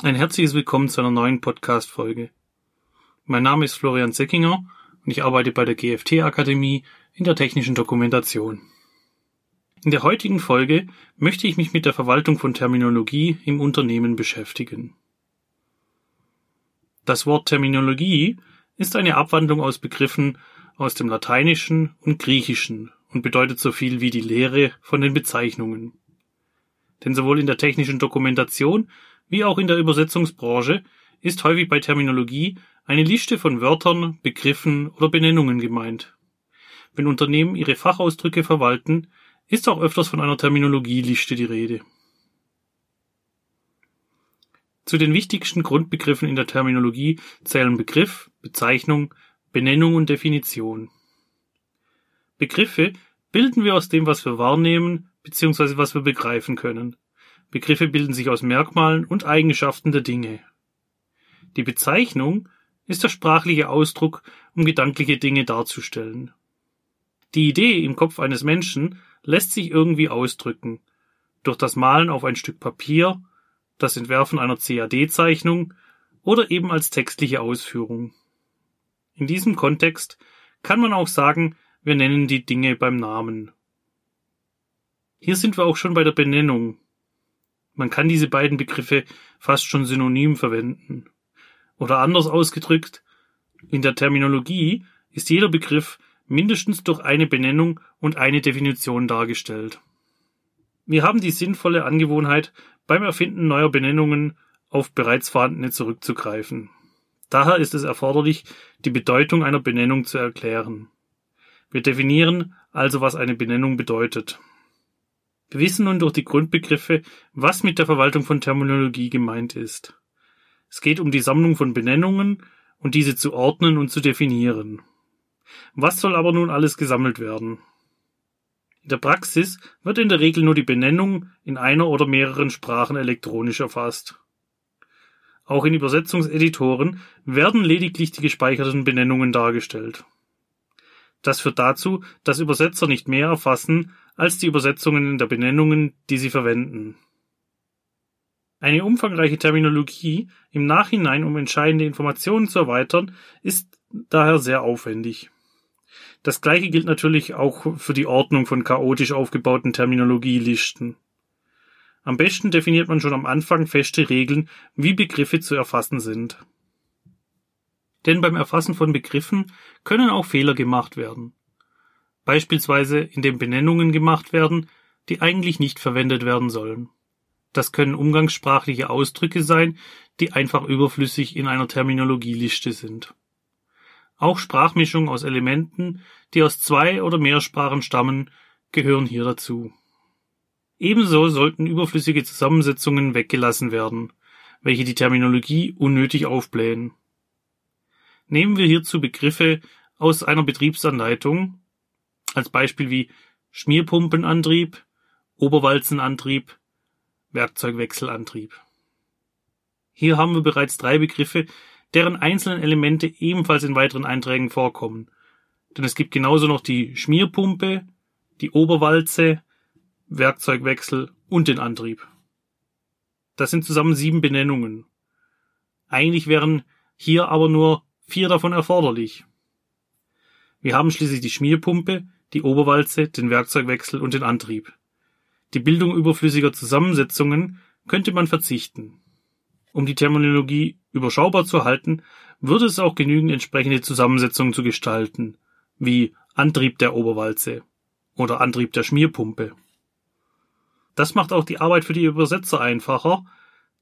Ein herzliches Willkommen zu einer neuen Podcast-Folge. Mein Name ist Florian Seckinger und ich arbeite bei der GFT Akademie in der technischen Dokumentation. In der heutigen Folge möchte ich mich mit der Verwaltung von Terminologie im Unternehmen beschäftigen. Das Wort Terminologie ist eine Abwandlung aus Begriffen aus dem Lateinischen und Griechischen und bedeutet so viel wie die Lehre von den Bezeichnungen. Denn sowohl in der technischen Dokumentation wie auch in der Übersetzungsbranche ist häufig bei Terminologie eine Liste von Wörtern, Begriffen oder Benennungen gemeint. Wenn Unternehmen ihre Fachausdrücke verwalten, ist auch öfters von einer Terminologieliste die Rede. Zu den wichtigsten Grundbegriffen in der Terminologie zählen Begriff, Bezeichnung, Benennung und Definition. Begriffe bilden wir aus dem, was wir wahrnehmen bzw. was wir begreifen können. Begriffe bilden sich aus Merkmalen und Eigenschaften der Dinge. Die Bezeichnung ist der sprachliche Ausdruck, um gedankliche Dinge darzustellen. Die Idee im Kopf eines Menschen lässt sich irgendwie ausdrücken. Durch das Malen auf ein Stück Papier, das Entwerfen einer CAD-Zeichnung oder eben als textliche Ausführung. In diesem Kontext kann man auch sagen, wir nennen die Dinge beim Namen. Hier sind wir auch schon bei der Benennung. Man kann diese beiden Begriffe fast schon synonym verwenden. Oder anders ausgedrückt, in der Terminologie ist jeder Begriff mindestens durch eine Benennung und eine Definition dargestellt. Wir haben die sinnvolle Angewohnheit, beim Erfinden neuer Benennungen auf bereits vorhandene zurückzugreifen. Daher ist es erforderlich, die Bedeutung einer Benennung zu erklären. Wir definieren also, was eine Benennung bedeutet. Wir wissen nun durch die Grundbegriffe, was mit der Verwaltung von Terminologie gemeint ist. Es geht um die Sammlung von Benennungen und diese zu ordnen und zu definieren. Was soll aber nun alles gesammelt werden? In der Praxis wird in der Regel nur die Benennung in einer oder mehreren Sprachen elektronisch erfasst. Auch in Übersetzungseditoren werden lediglich die gespeicherten Benennungen dargestellt. Das führt dazu, dass Übersetzer nicht mehr erfassen als die Übersetzungen der Benennungen, die sie verwenden. Eine umfangreiche Terminologie im Nachhinein, um entscheidende Informationen zu erweitern, ist daher sehr aufwendig. Das gleiche gilt natürlich auch für die Ordnung von chaotisch aufgebauten Terminologielisten. Am besten definiert man schon am Anfang feste Regeln, wie Begriffe zu erfassen sind. Denn beim Erfassen von Begriffen können auch Fehler gemacht werden. Beispielsweise indem Benennungen gemacht werden, die eigentlich nicht verwendet werden sollen. Das können umgangssprachliche Ausdrücke sein, die einfach überflüssig in einer Terminologieliste sind. Auch Sprachmischungen aus Elementen, die aus zwei oder mehr Sprachen stammen, gehören hier dazu. Ebenso sollten überflüssige Zusammensetzungen weggelassen werden, welche die Terminologie unnötig aufblähen. Nehmen wir hierzu Begriffe aus einer Betriebsanleitung, als Beispiel wie Schmierpumpenantrieb, Oberwalzenantrieb, Werkzeugwechselantrieb. Hier haben wir bereits drei Begriffe, deren einzelnen Elemente ebenfalls in weiteren Einträgen vorkommen. Denn es gibt genauso noch die Schmierpumpe, die Oberwalze, Werkzeugwechsel und den Antrieb. Das sind zusammen sieben Benennungen. Eigentlich wären hier aber nur vier davon erforderlich. Wir haben schließlich die Schmierpumpe, die Oberwalze, den Werkzeugwechsel und den Antrieb. Die Bildung überflüssiger Zusammensetzungen könnte man verzichten. Um die Terminologie überschaubar zu halten, würde es auch genügen, entsprechende Zusammensetzungen zu gestalten, wie Antrieb der Oberwalze oder Antrieb der Schmierpumpe. Das macht auch die Arbeit für die Übersetzer einfacher,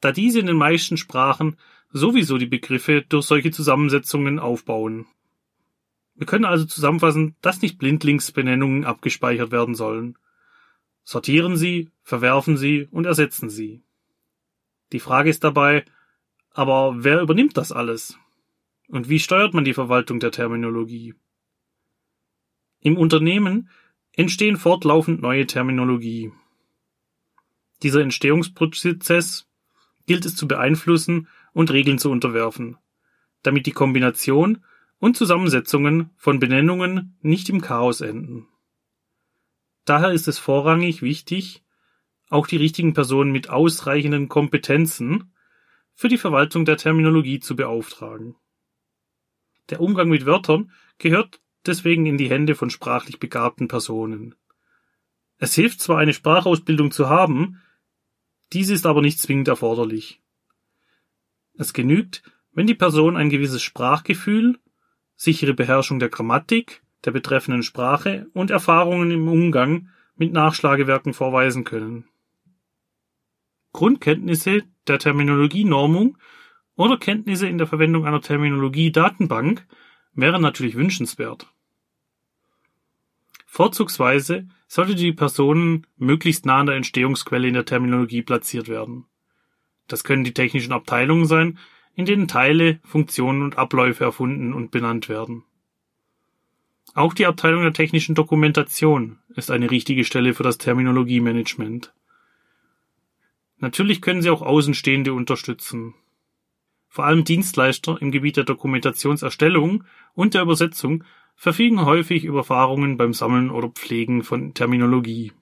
da diese in den meisten Sprachen sowieso die Begriffe durch solche Zusammensetzungen aufbauen. Wir können also zusammenfassen, dass nicht blindlings Benennungen abgespeichert werden sollen. Sortieren Sie, verwerfen Sie und ersetzen Sie. Die Frage ist dabei, aber wer übernimmt das alles? Und wie steuert man die Verwaltung der Terminologie? Im Unternehmen entstehen fortlaufend neue Terminologie. Dieser Entstehungsprozess gilt es zu beeinflussen und Regeln zu unterwerfen, damit die Kombination und Zusammensetzungen von Benennungen nicht im Chaos enden. Daher ist es vorrangig wichtig, auch die richtigen Personen mit ausreichenden Kompetenzen für die Verwaltung der Terminologie zu beauftragen. Der Umgang mit Wörtern gehört deswegen in die Hände von sprachlich begabten Personen. Es hilft zwar eine Sprachausbildung zu haben, dies ist aber nicht zwingend erforderlich. Es genügt, wenn die Person ein gewisses Sprachgefühl, sichere Beherrschung der Grammatik, der betreffenden Sprache und Erfahrungen im Umgang mit Nachschlagewerken vorweisen können. Grundkenntnisse der Terminologienormung oder Kenntnisse in der Verwendung einer Terminologie-Datenbank wären natürlich wünschenswert. Vorzugsweise sollte die Person möglichst nah an der Entstehungsquelle in der Terminologie platziert werden. Das können die technischen Abteilungen sein, in denen Teile, Funktionen und Abläufe erfunden und benannt werden. Auch die Abteilung der technischen Dokumentation ist eine richtige Stelle für das Terminologiemanagement. Natürlich können sie auch Außenstehende unterstützen. Vor allem Dienstleister im Gebiet der Dokumentationserstellung und der Übersetzung verfügen häufig über Erfahrungen beim Sammeln oder Pflegen von Terminologie.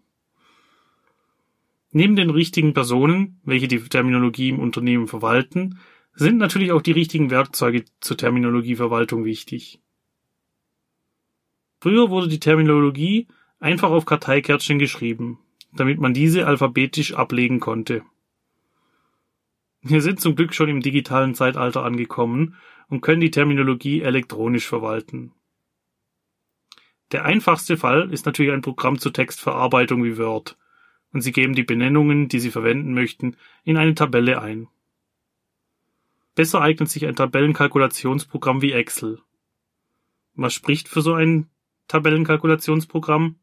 Neben den richtigen Personen, welche die Terminologie im Unternehmen verwalten, sind natürlich auch die richtigen Werkzeuge zur Terminologieverwaltung wichtig. Früher wurde die Terminologie einfach auf Karteikärtchen geschrieben, damit man diese alphabetisch ablegen konnte. Wir sind zum Glück schon im digitalen Zeitalter angekommen und können die Terminologie elektronisch verwalten. Der einfachste Fall ist natürlich ein Programm zur Textverarbeitung wie Word, und Sie geben die Benennungen, die Sie verwenden möchten, in eine Tabelle ein. Besser eignet sich ein Tabellenkalkulationsprogramm wie Excel. Was spricht für so ein Tabellenkalkulationsprogramm?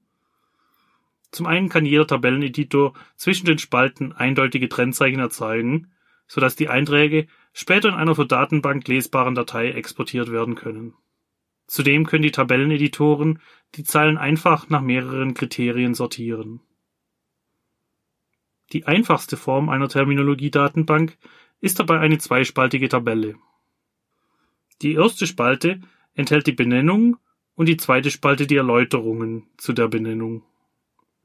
Zum einen kann jeder Tabelleneditor zwischen den Spalten eindeutige Trennzeichen erzeugen, sodass die Einträge später in einer für Datenbank lesbaren Datei exportiert werden können. Zudem können die Tabelleneditoren die Zeilen einfach nach mehreren Kriterien sortieren. Die einfachste Form einer Terminologiedatenbank ist dabei eine zweispaltige Tabelle. Die erste Spalte enthält die Benennung und die zweite Spalte die Erläuterungen zu der Benennung.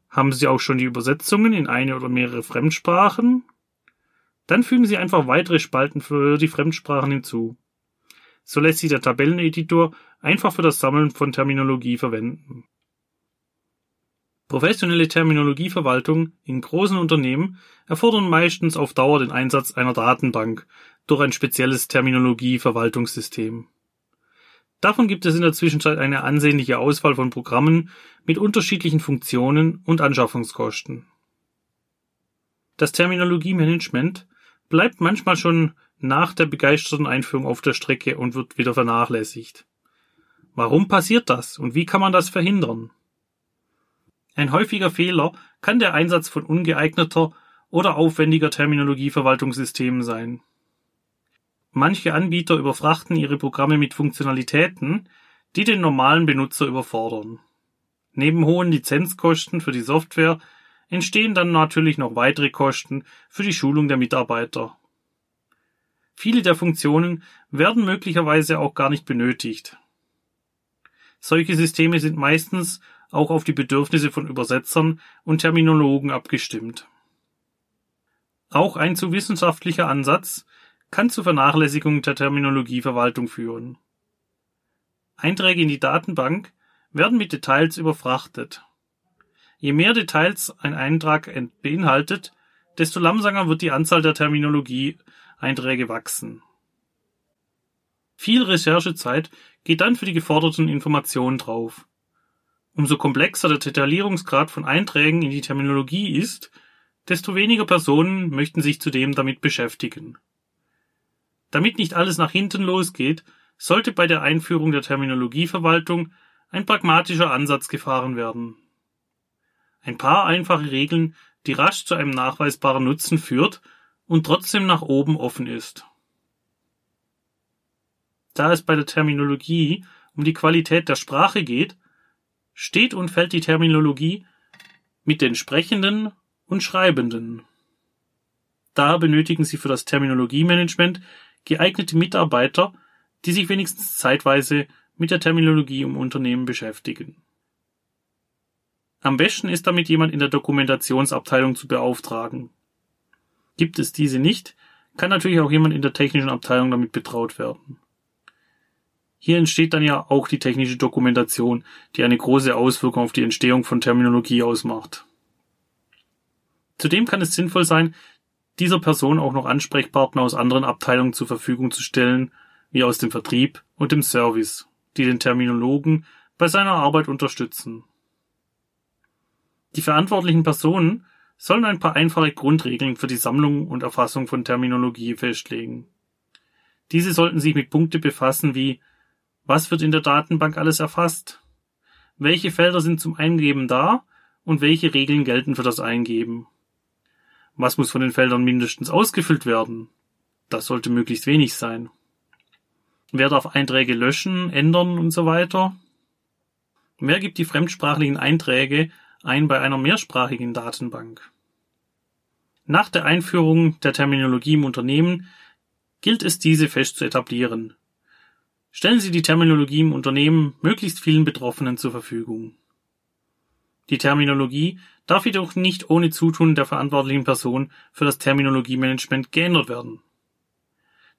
Haben Sie auch schon die Übersetzungen in eine oder mehrere Fremdsprachen? Dann fügen Sie einfach weitere Spalten für die Fremdsprachen hinzu. So lässt sich der Tabelleneditor einfach für das Sammeln von Terminologie verwenden. Professionelle Terminologieverwaltung in großen Unternehmen erfordern meistens auf Dauer den Einsatz einer Datenbank durch ein spezielles Terminologieverwaltungssystem. Davon gibt es in der Zwischenzeit eine ansehnliche Auswahl von Programmen mit unterschiedlichen Funktionen und Anschaffungskosten. Das Terminologiemanagement bleibt manchmal schon nach der begeisterten Einführung auf der Strecke und wird wieder vernachlässigt. Warum passiert das und wie kann man das verhindern? Ein häufiger Fehler kann der Einsatz von ungeeigneter oder aufwendiger Terminologieverwaltungssystemen sein. Manche Anbieter überfrachten ihre Programme mit Funktionalitäten, die den normalen Benutzer überfordern. Neben hohen Lizenzkosten für die Software entstehen dann natürlich noch weitere Kosten für die Schulung der Mitarbeiter. Viele der Funktionen werden möglicherweise auch gar nicht benötigt. Solche Systeme sind meistens auch auf die Bedürfnisse von Übersetzern und Terminologen abgestimmt. Auch ein zu wissenschaftlicher Ansatz kann zu Vernachlässigung der Terminologieverwaltung führen. Einträge in die Datenbank werden mit Details überfrachtet. Je mehr Details ein Eintrag beinhaltet, desto langsamer wird die Anzahl der Terminologie-Einträge wachsen. Viel Recherchezeit geht dann für die geforderten Informationen drauf. Umso komplexer der Detaillierungsgrad von Einträgen in die Terminologie ist, desto weniger Personen möchten sich zudem damit beschäftigen. Damit nicht alles nach hinten losgeht, sollte bei der Einführung der Terminologieverwaltung ein pragmatischer Ansatz gefahren werden. Ein paar einfache Regeln, die rasch zu einem nachweisbaren Nutzen führt und trotzdem nach oben offen ist. Da es bei der Terminologie um die Qualität der Sprache geht, steht und fällt die Terminologie mit den Sprechenden und Schreibenden. Da benötigen Sie für das Terminologiemanagement geeignete Mitarbeiter, die sich wenigstens zeitweise mit der Terminologie im Unternehmen beschäftigen. Am besten ist damit jemand in der Dokumentationsabteilung zu beauftragen. Gibt es diese nicht, kann natürlich auch jemand in der technischen Abteilung damit betraut werden. Hier entsteht dann ja auch die technische Dokumentation, die eine große Auswirkung auf die Entstehung von Terminologie ausmacht. Zudem kann es sinnvoll sein, dieser Person auch noch Ansprechpartner aus anderen Abteilungen zur Verfügung zu stellen, wie aus dem Vertrieb und dem Service, die den Terminologen bei seiner Arbeit unterstützen. Die verantwortlichen Personen sollen ein paar einfache Grundregeln für die Sammlung und Erfassung von Terminologie festlegen. Diese sollten sich mit Punkte befassen wie was wird in der Datenbank alles erfasst? Welche Felder sind zum Eingeben da und welche Regeln gelten für das Eingeben? Was muss von den Feldern mindestens ausgefüllt werden? Das sollte möglichst wenig sein. Wer darf Einträge löschen, ändern und so weiter? Wer gibt die fremdsprachlichen Einträge ein bei einer mehrsprachigen Datenbank? Nach der Einführung der Terminologie im Unternehmen gilt es, diese fest zu etablieren. Stellen Sie die Terminologie im Unternehmen möglichst vielen Betroffenen zur Verfügung. Die Terminologie darf jedoch nicht ohne Zutun der verantwortlichen Person für das Terminologiemanagement geändert werden.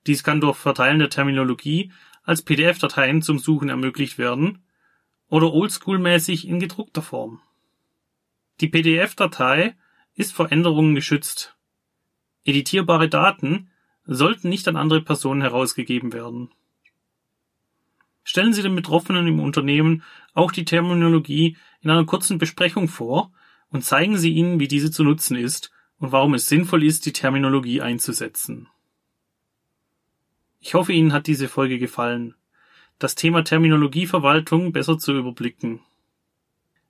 Dies kann durch Verteilen der Terminologie als PDF-Dateien zum Suchen ermöglicht werden oder oldschool-mäßig in gedruckter Form. Die PDF-Datei ist vor Änderungen geschützt. Editierbare Daten sollten nicht an andere Personen herausgegeben werden. Stellen Sie den Betroffenen im Unternehmen auch die Terminologie in einer kurzen Besprechung vor und zeigen Sie ihnen, wie diese zu nutzen ist und warum es sinnvoll ist, die Terminologie einzusetzen. Ich hoffe, Ihnen hat diese Folge gefallen. Das Thema Terminologieverwaltung besser zu überblicken.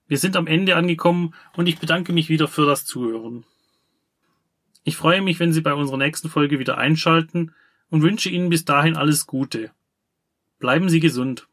Wir sind am Ende angekommen und ich bedanke mich wieder für das Zuhören. Ich freue mich, wenn Sie bei unserer nächsten Folge wieder einschalten und wünsche Ihnen bis dahin alles Gute. Bleiben Sie gesund.